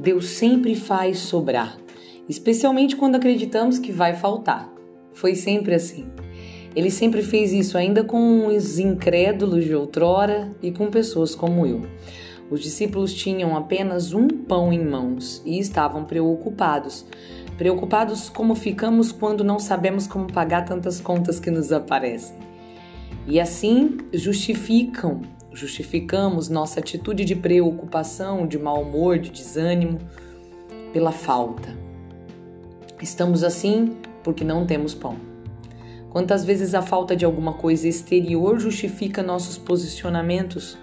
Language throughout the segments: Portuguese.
Deus sempre faz sobrar, especialmente quando acreditamos que vai faltar. Foi sempre assim. Ele sempre fez isso, ainda com os incrédulos de outrora e com pessoas como eu. Os discípulos tinham apenas um pão em mãos e estavam preocupados. Preocupados como ficamos quando não sabemos como pagar tantas contas que nos aparecem. E assim justificam, justificamos nossa atitude de preocupação, de mau humor, de desânimo pela falta. Estamos assim porque não temos pão. Quantas vezes a falta de alguma coisa exterior justifica nossos posicionamentos,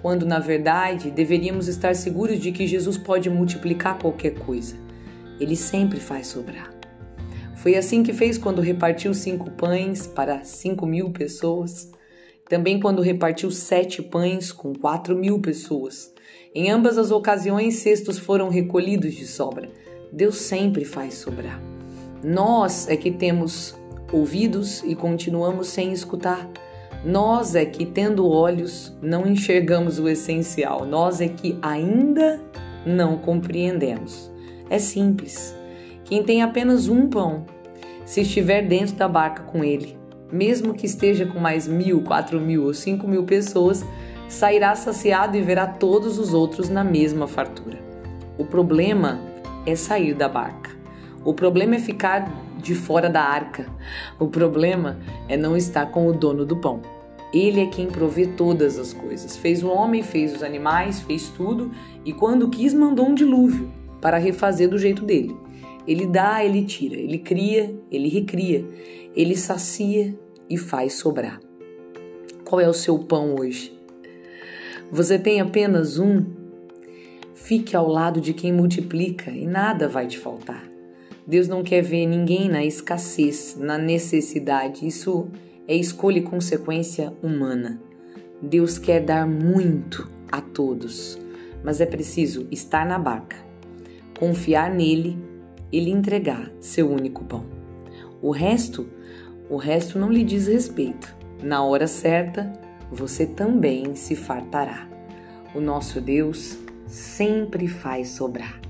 quando na verdade deveríamos estar seguros de que Jesus pode multiplicar qualquer coisa. Ele sempre faz sobrar. Foi assim que fez quando repartiu cinco pães para cinco mil pessoas. Também quando repartiu sete pães com quatro mil pessoas. Em ambas as ocasiões, cestos foram recolhidos de sobra. Deus sempre faz sobrar. Nós é que temos ouvidos e continuamos sem escutar. Nós é que, tendo olhos, não enxergamos o essencial, nós é que ainda não compreendemos. É simples. Quem tem apenas um pão, se estiver dentro da barca com ele, mesmo que esteja com mais mil, quatro mil ou cinco mil pessoas, sairá saciado e verá todos os outros na mesma fartura. O problema é sair da barca. O problema é ficar de fora da arca. O problema é não estar com o dono do pão. Ele é quem provê todas as coisas. Fez o homem, fez os animais, fez tudo e quando quis mandou um dilúvio para refazer do jeito dele. Ele dá, ele tira, ele cria, ele recria, ele sacia e faz sobrar. Qual é o seu pão hoje? Você tem apenas um? Fique ao lado de quem multiplica e nada vai te faltar. Deus não quer ver ninguém na escassez, na necessidade. Isso é escolha e consequência humana. Deus quer dar muito a todos, mas é preciso estar na barca, confiar nele e lhe entregar seu único pão. O resto, o resto não lhe diz respeito. Na hora certa, você também se fartará. O nosso Deus sempre faz sobrar.